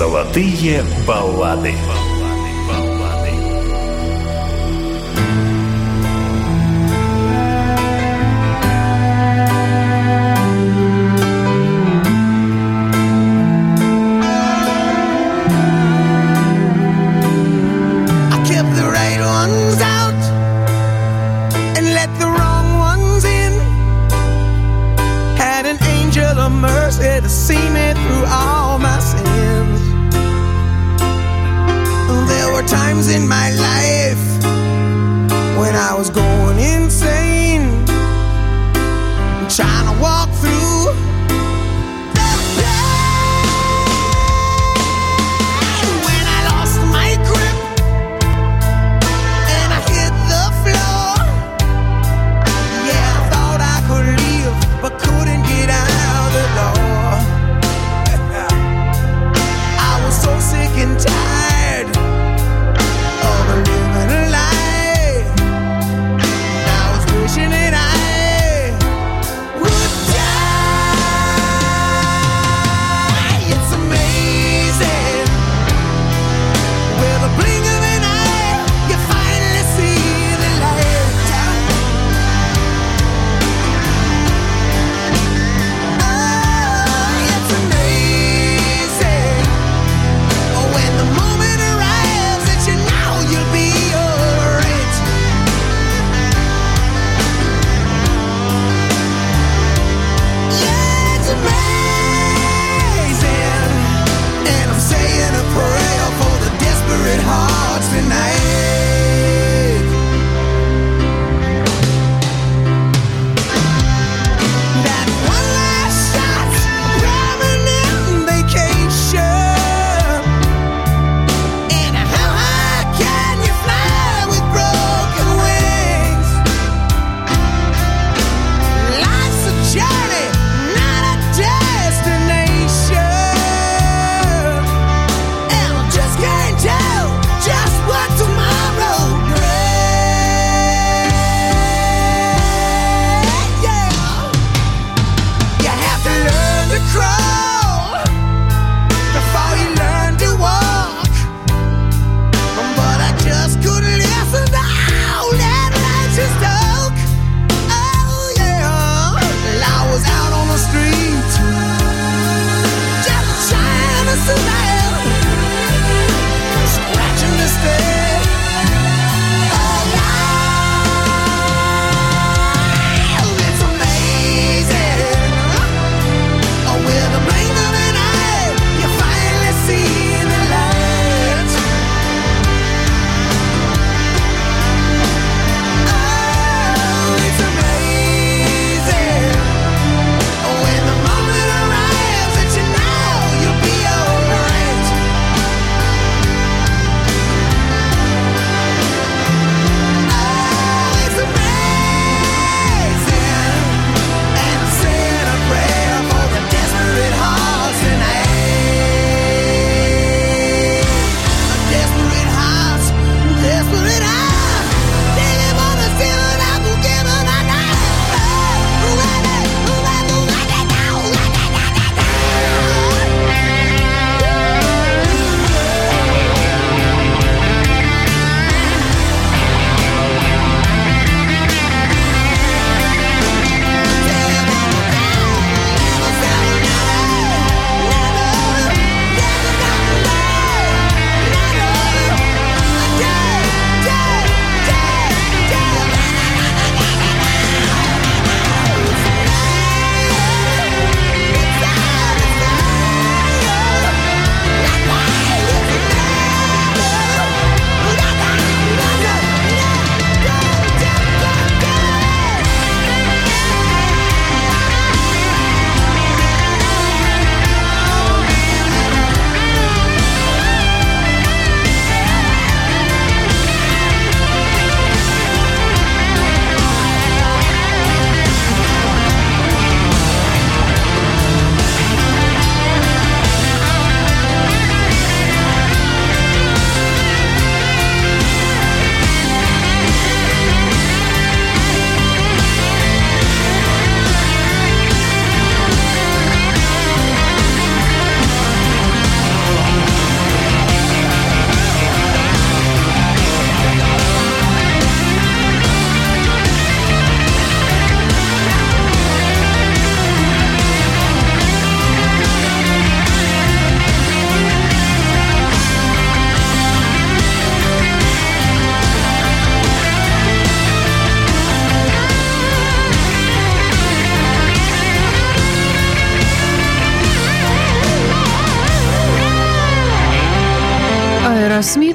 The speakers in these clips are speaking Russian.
Золотые баллады.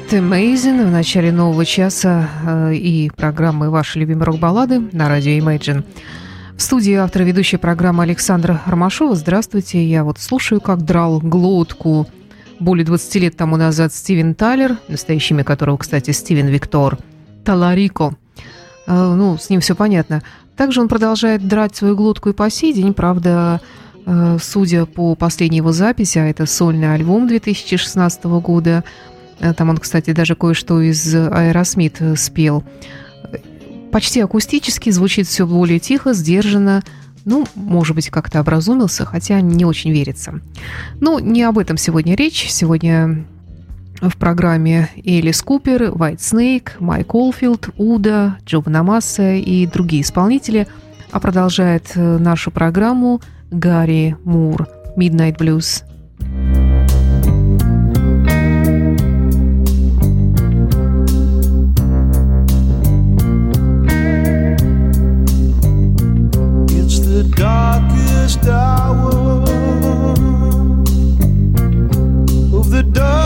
Aerosmith, Amazing в начале нового часа э, и программы «Ваши любимые рок-баллады» на радио Imagine. В студии автор ведущей программы Александра Ромашова. Здравствуйте. Я вот слушаю, как драл глотку более 20 лет тому назад Стивен Тайлер, настоящее имя которого, кстати, Стивен Виктор Таларико. Э, ну, с ним все понятно. Также он продолжает драть свою глотку и по сей день, правда, э, судя по последней его записи, а это сольный альбом 2016 года, там он, кстати, даже кое-что из Аэросмит спел, почти акустически, звучит все более тихо, сдержанно, ну, может быть, как-то образумился, хотя не очень верится. Ну, не об этом сегодня речь. Сегодня в программе Элис Купер, Whitesnake, Майк Олфилд, U.D.O., Джо Бонамасса и другие исполнители. А продолжает э, нашу программу Гэри Мур, Midnight Blues. Darkest hour of the darkest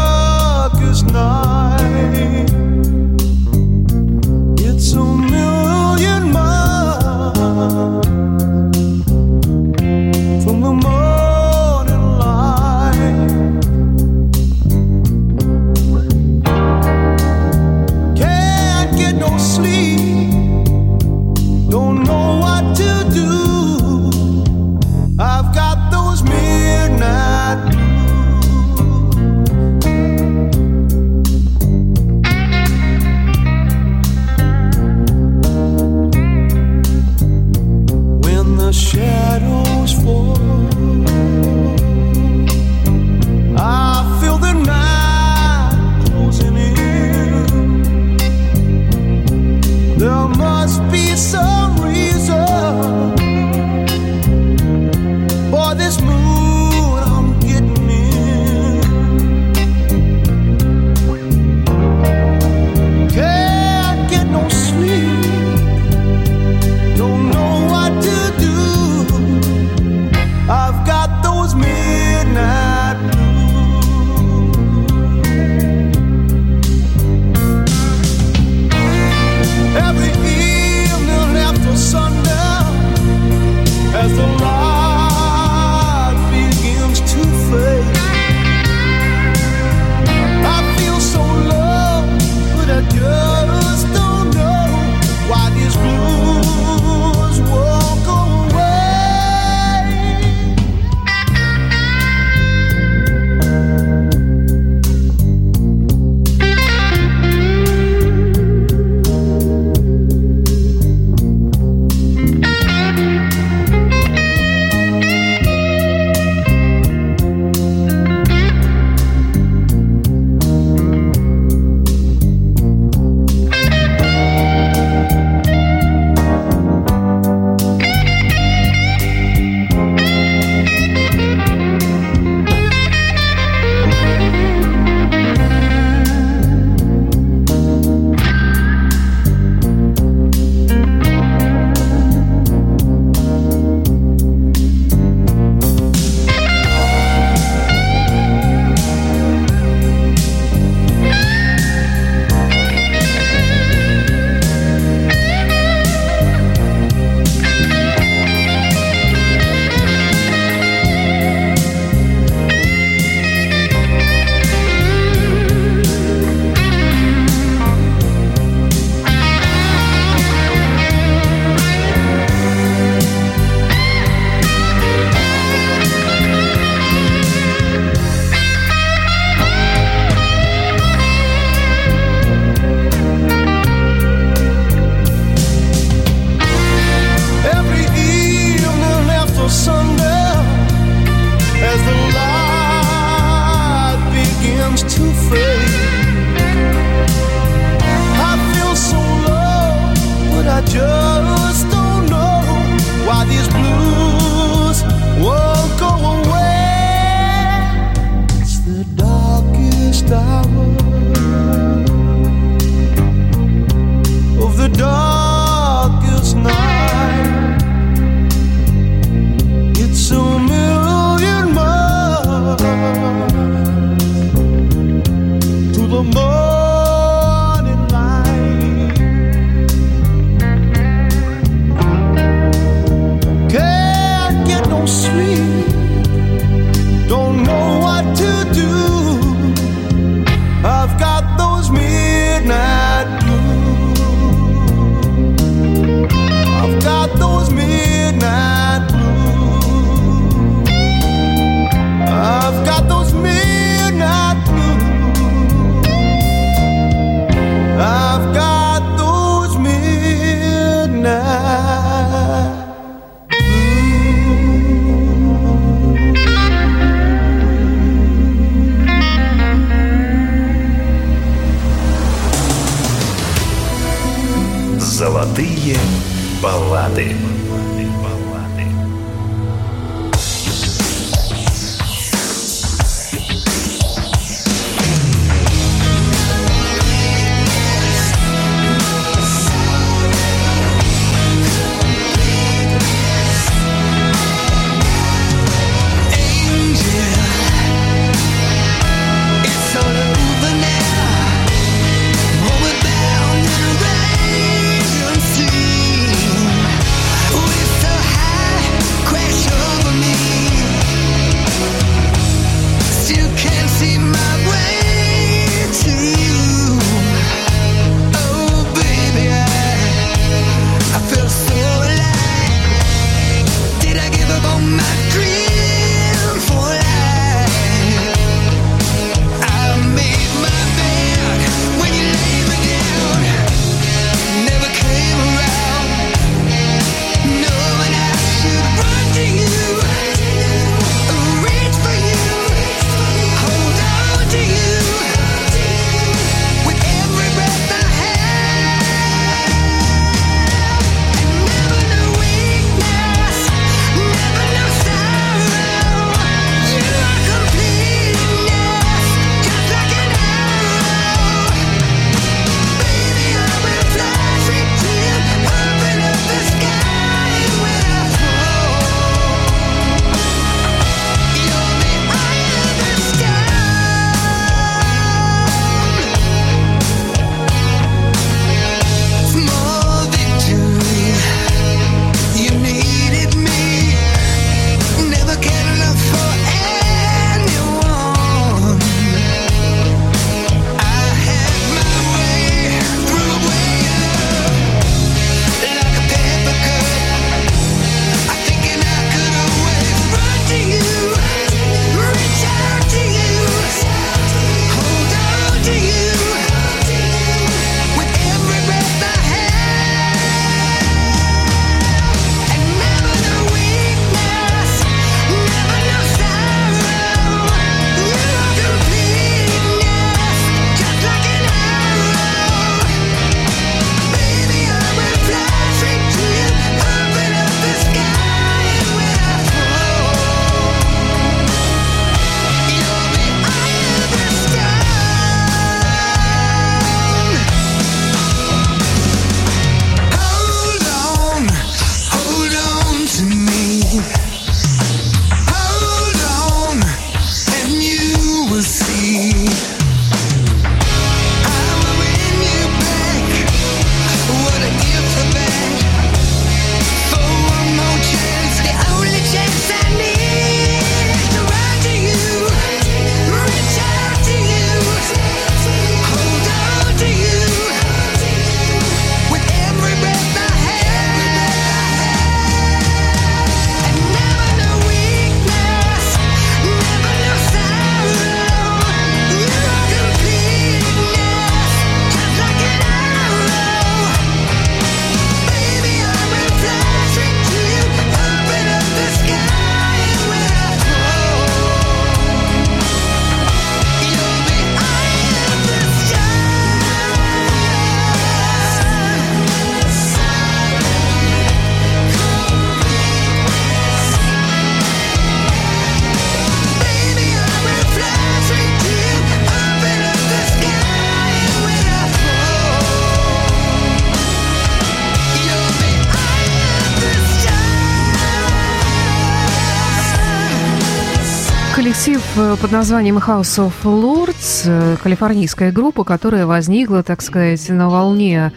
под названием House of Lords, э, калифорнийская группа, которая возникла, так сказать, на волне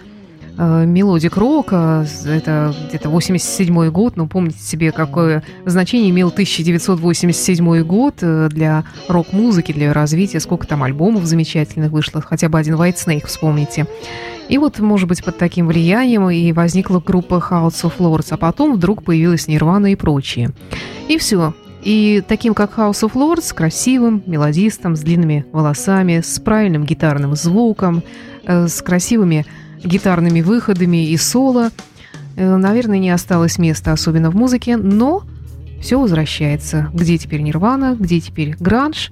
э, melodic рока. Это где-то 87 год. Ну, помните себе, какое значение имел 1987 год для рок-музыки, для развития. Сколько там альбомов замечательных вышло. Хотя бы один Whitesnake вспомните. И вот, может быть, под таким влиянием и возникла группа House of Lords, а потом вдруг появилась Нирвана и прочие. И все. И таким, как House of Lords, красивым мелодистом, с длинными волосами, с правильным гитарным звуком, э, с красивыми гитарными выходами и соло, э, наверное, не осталось места, особенно в музыке, но все возвращается. Где теперь Нирвана, где теперь Гранж?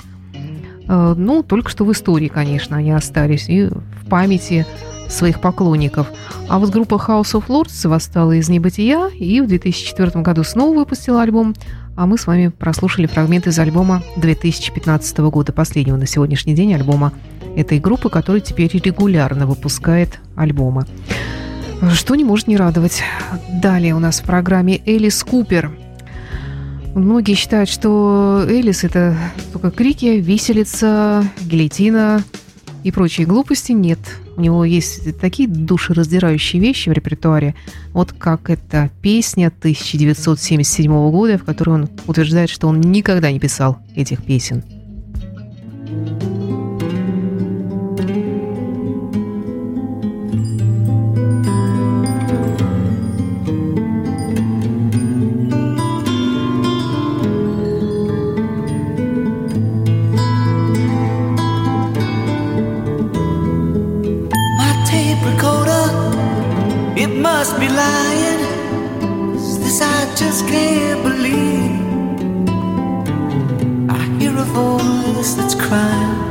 Э, ну, только что в истории, конечно, они остались, и в памяти своих поклонников. А вот группа House of Lords восстала из небытия и в 2004 году снова выпустила альбом а мы с вами прослушали фрагмент из альбома 2015 года, последнего на сегодняшний день альбома этой группы, которая теперь регулярно выпускает альбомы. Что не может не радовать. Далее у нас в программе Элис Купер. Многие считают, что Элис – это только крики, виселица, гильотина и прочие глупости. Нет, у него есть такие душераздирающие вещи в репертуаре, вот как эта песня 1977 года, в которой он утверждает, что он никогда не писал этих песен. this I just can't believe. I hear a voice that's crying.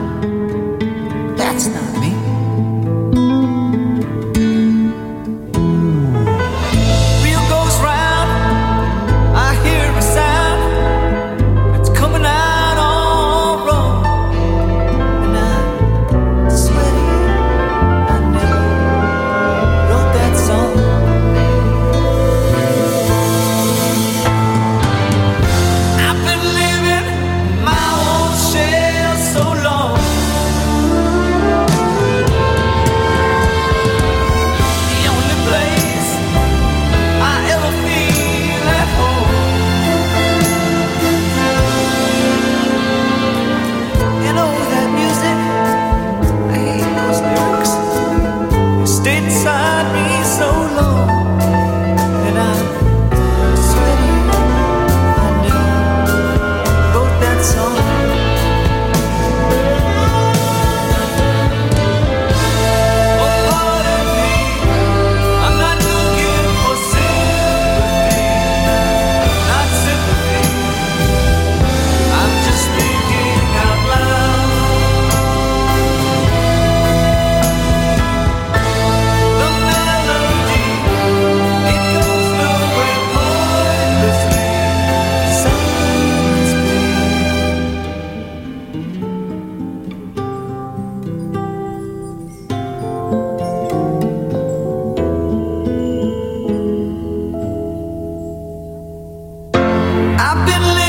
I've been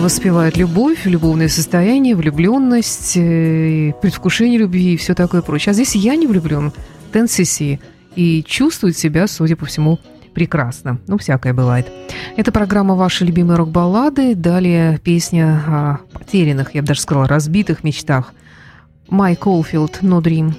воспевает любовь, любовное состояние, влюбленность, э, предвкушение любви и все такое прочее. А здесь я не влюблен, Тенсиси, и чувствует себя, судя по всему, прекрасно. Ну, всякое бывает. Это программа «Ваши любимые рок-баллады». Далее песня о потерянных, я бы даже сказала, разбитых мечтах. Майк Олфилд «No Dream».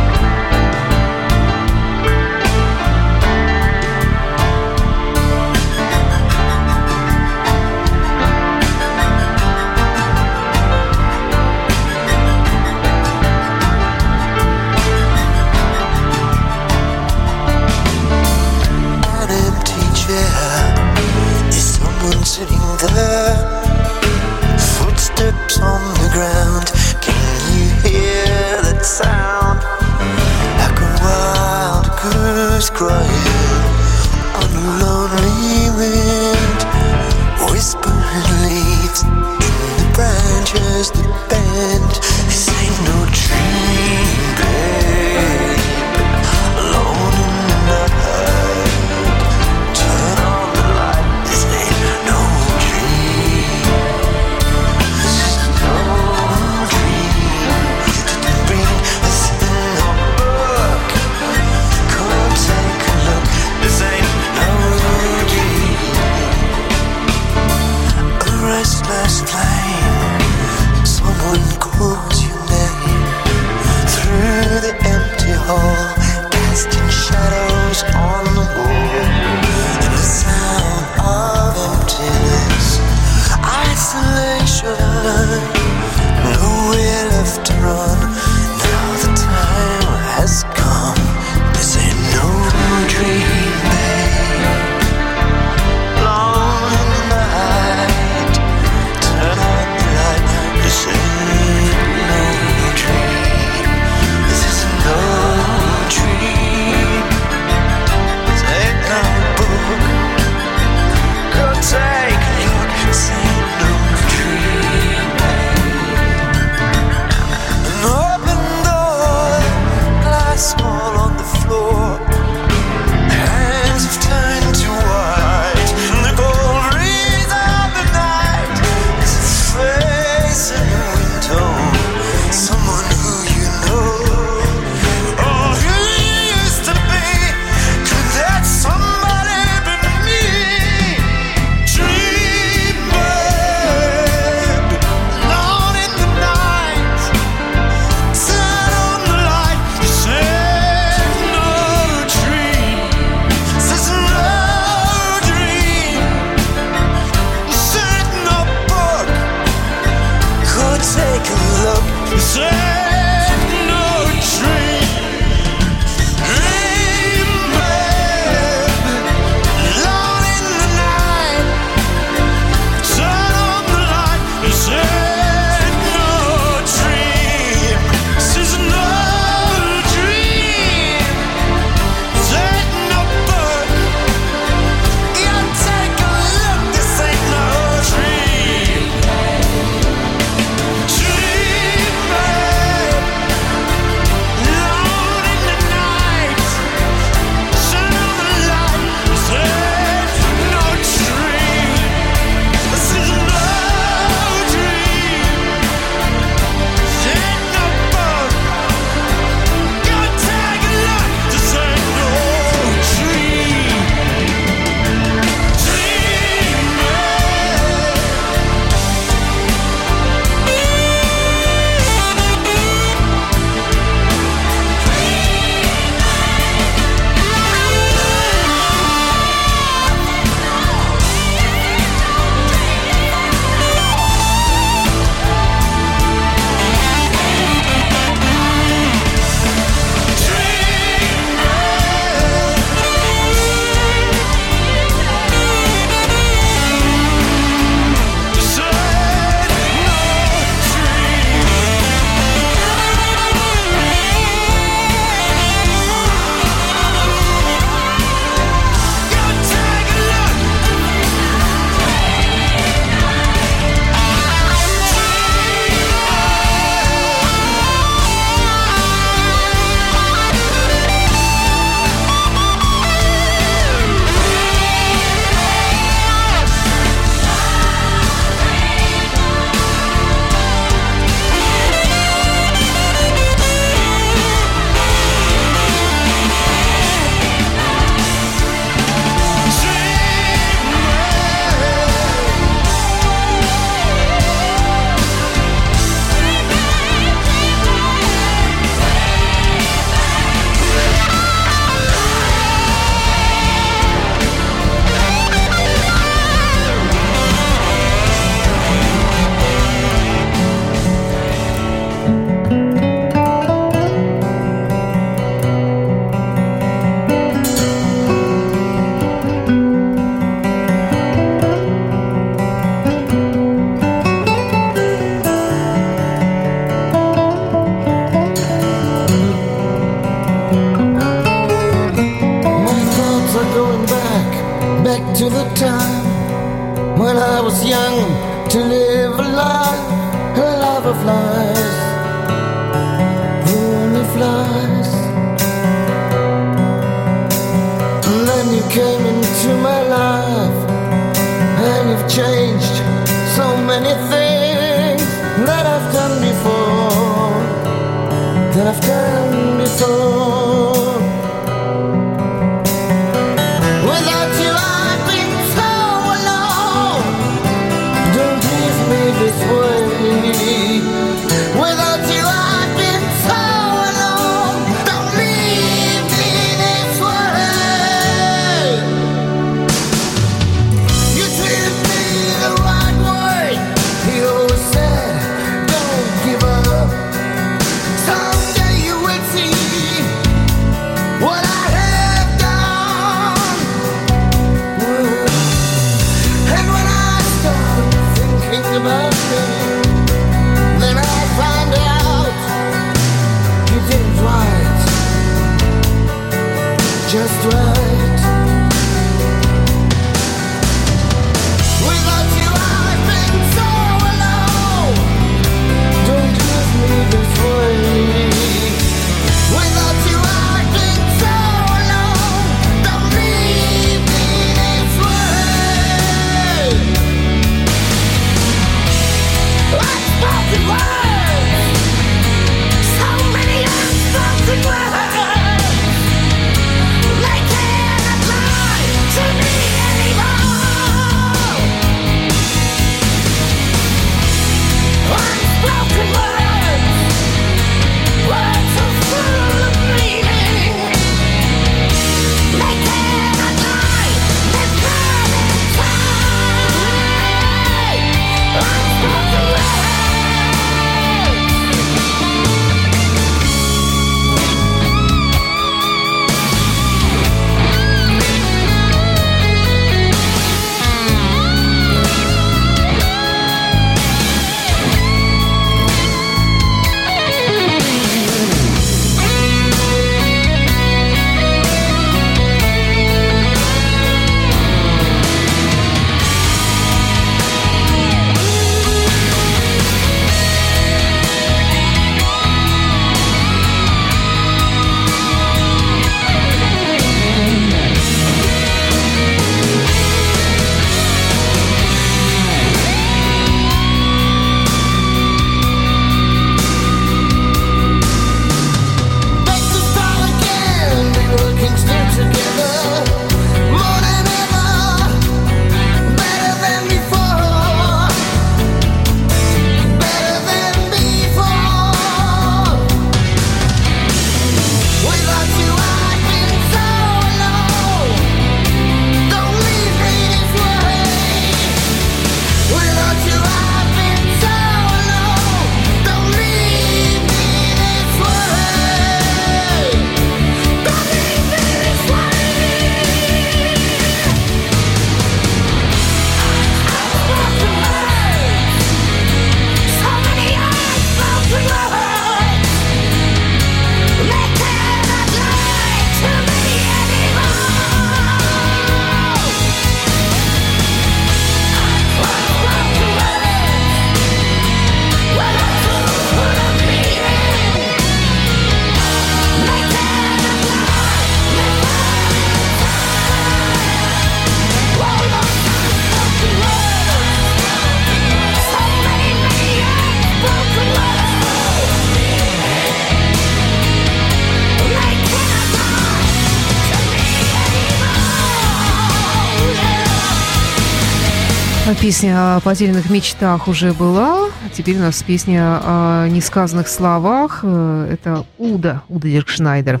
Песня о потерянных мечтах уже была. Теперь у нас песня о несказанных словах. Э, это U.D.O., Удо Диркшнайдер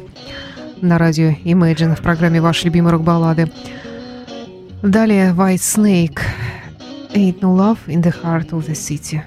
на радио Imagine в программе «Ваши любимые рок-баллады». Далее Whitesnake. Ain't no love in the heart of the city.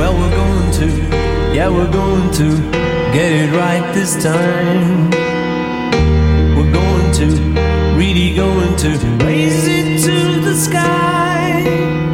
Well, we're going to, yeah, we're going to get it right this time. We're going to, really going to raise it to the sky.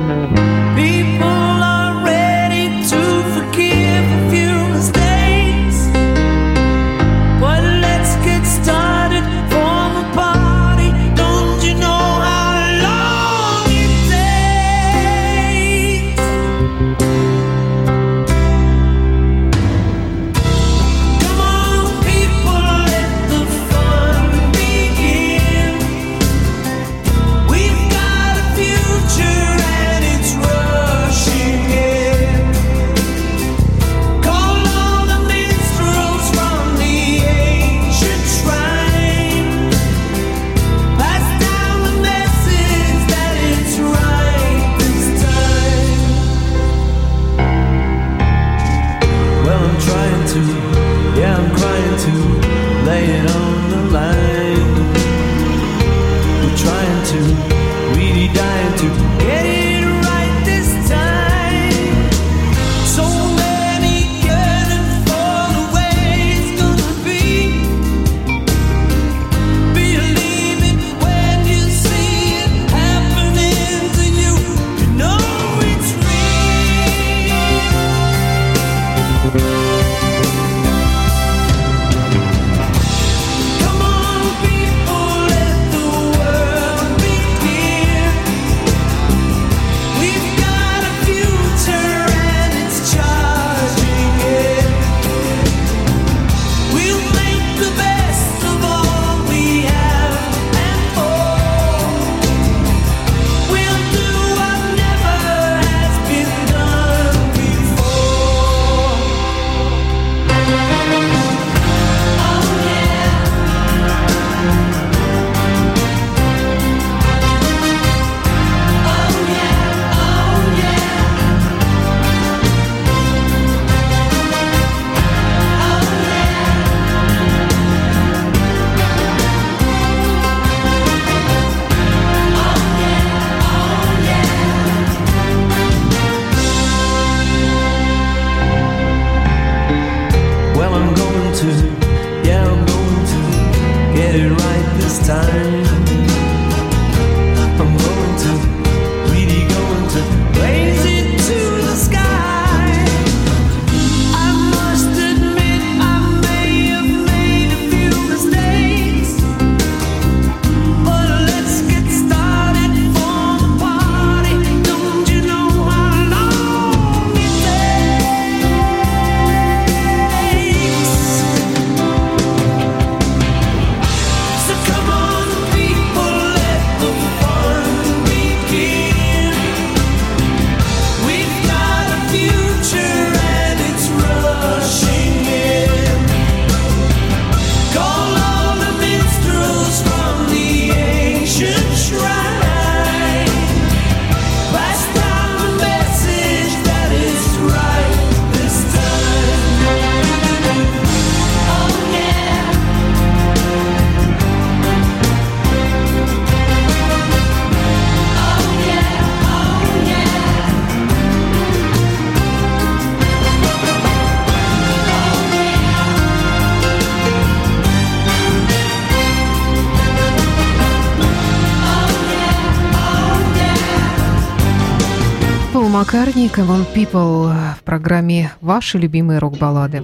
Корника, One People в программе «Ваши любимые рок-баллады».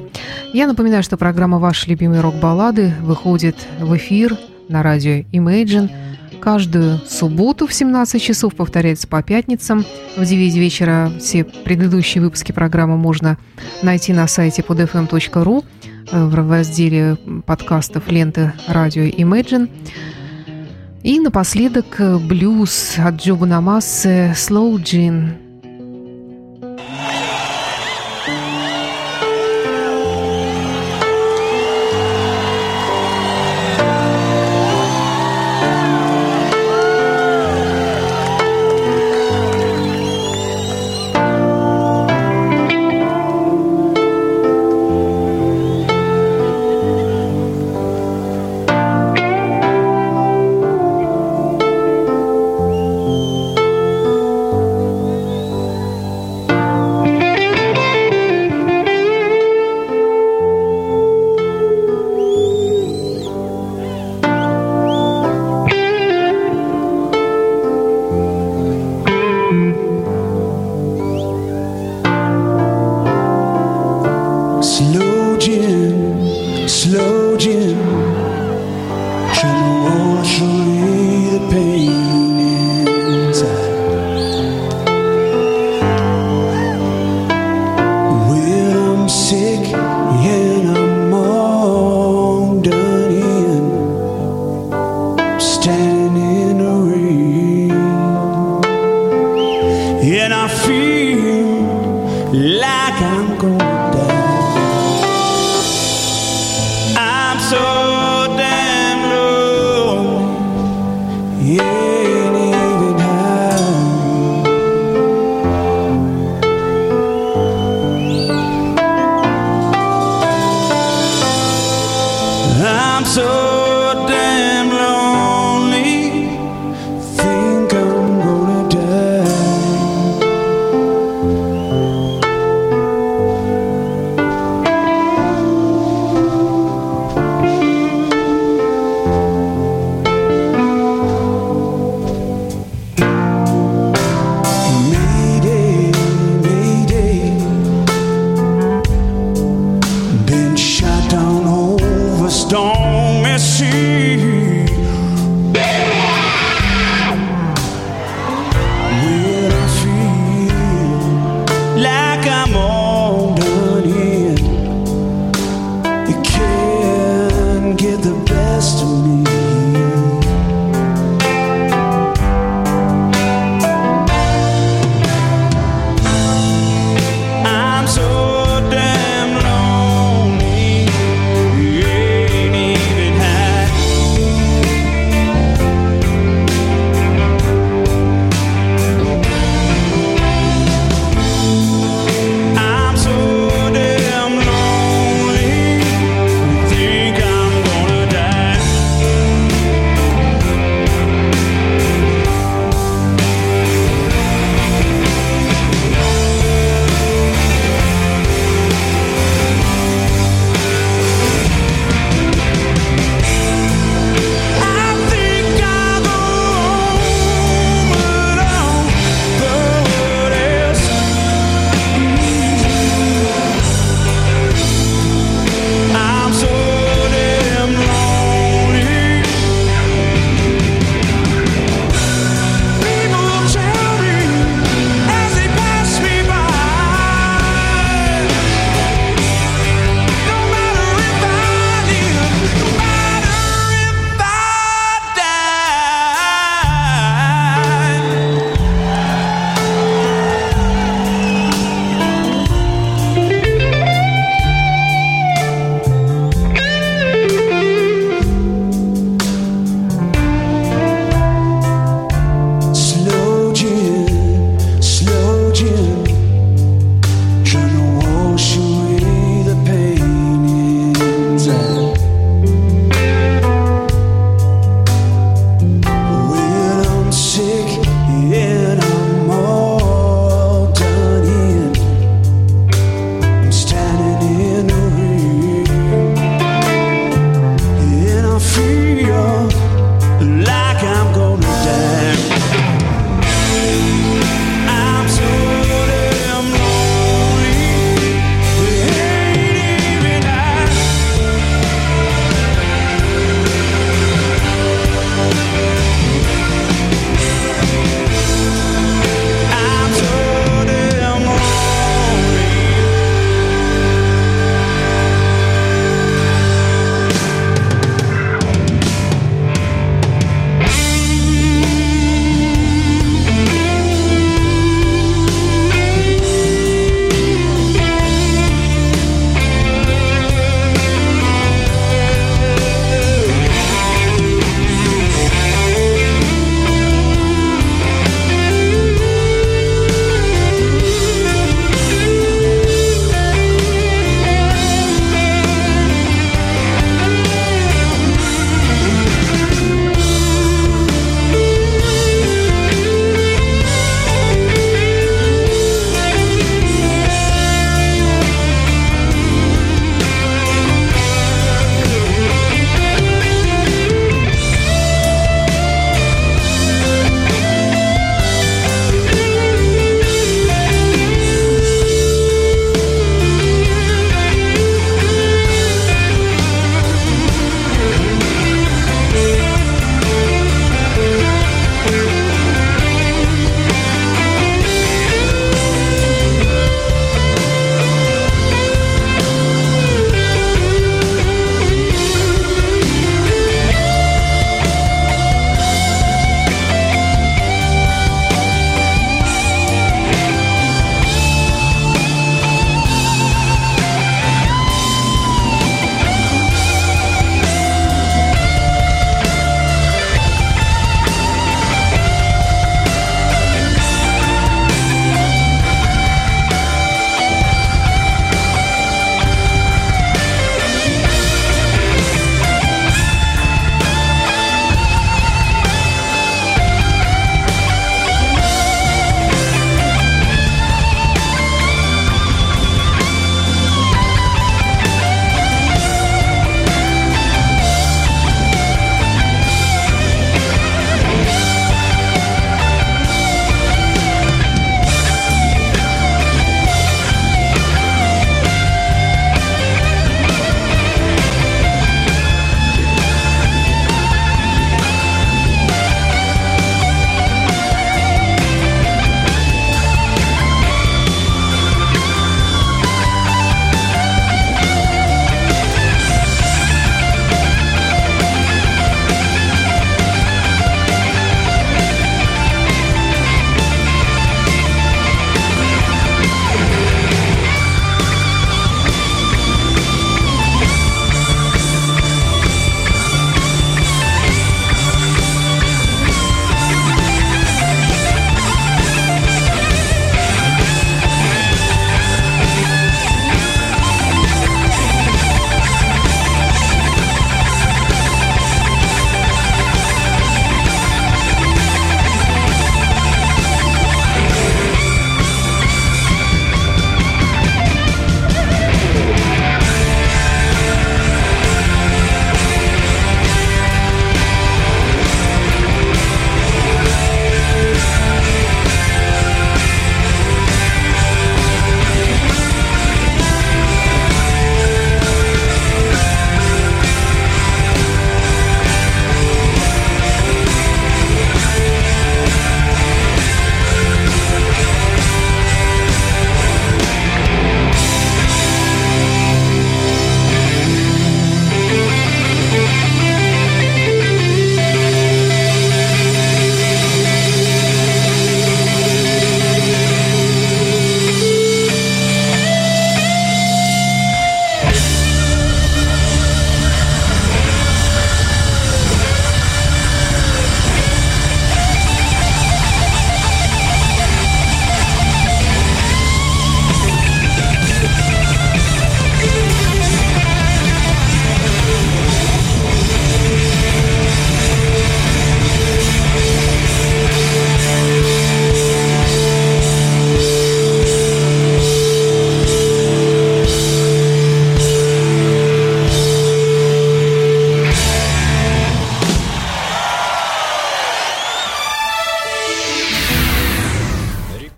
Я напоминаю, что программа «Ваши любимые рок-баллады» выходит в эфир на радио Imagine каждую субботу в 17 часов, повторяется по пятницам. В 9 вечера все предыдущие выпуски программы можно найти на сайте podfm.ru в разделе подкастов ленты радио Imagine. И напоследок блюз от Джоба Намасы «Slow Gin».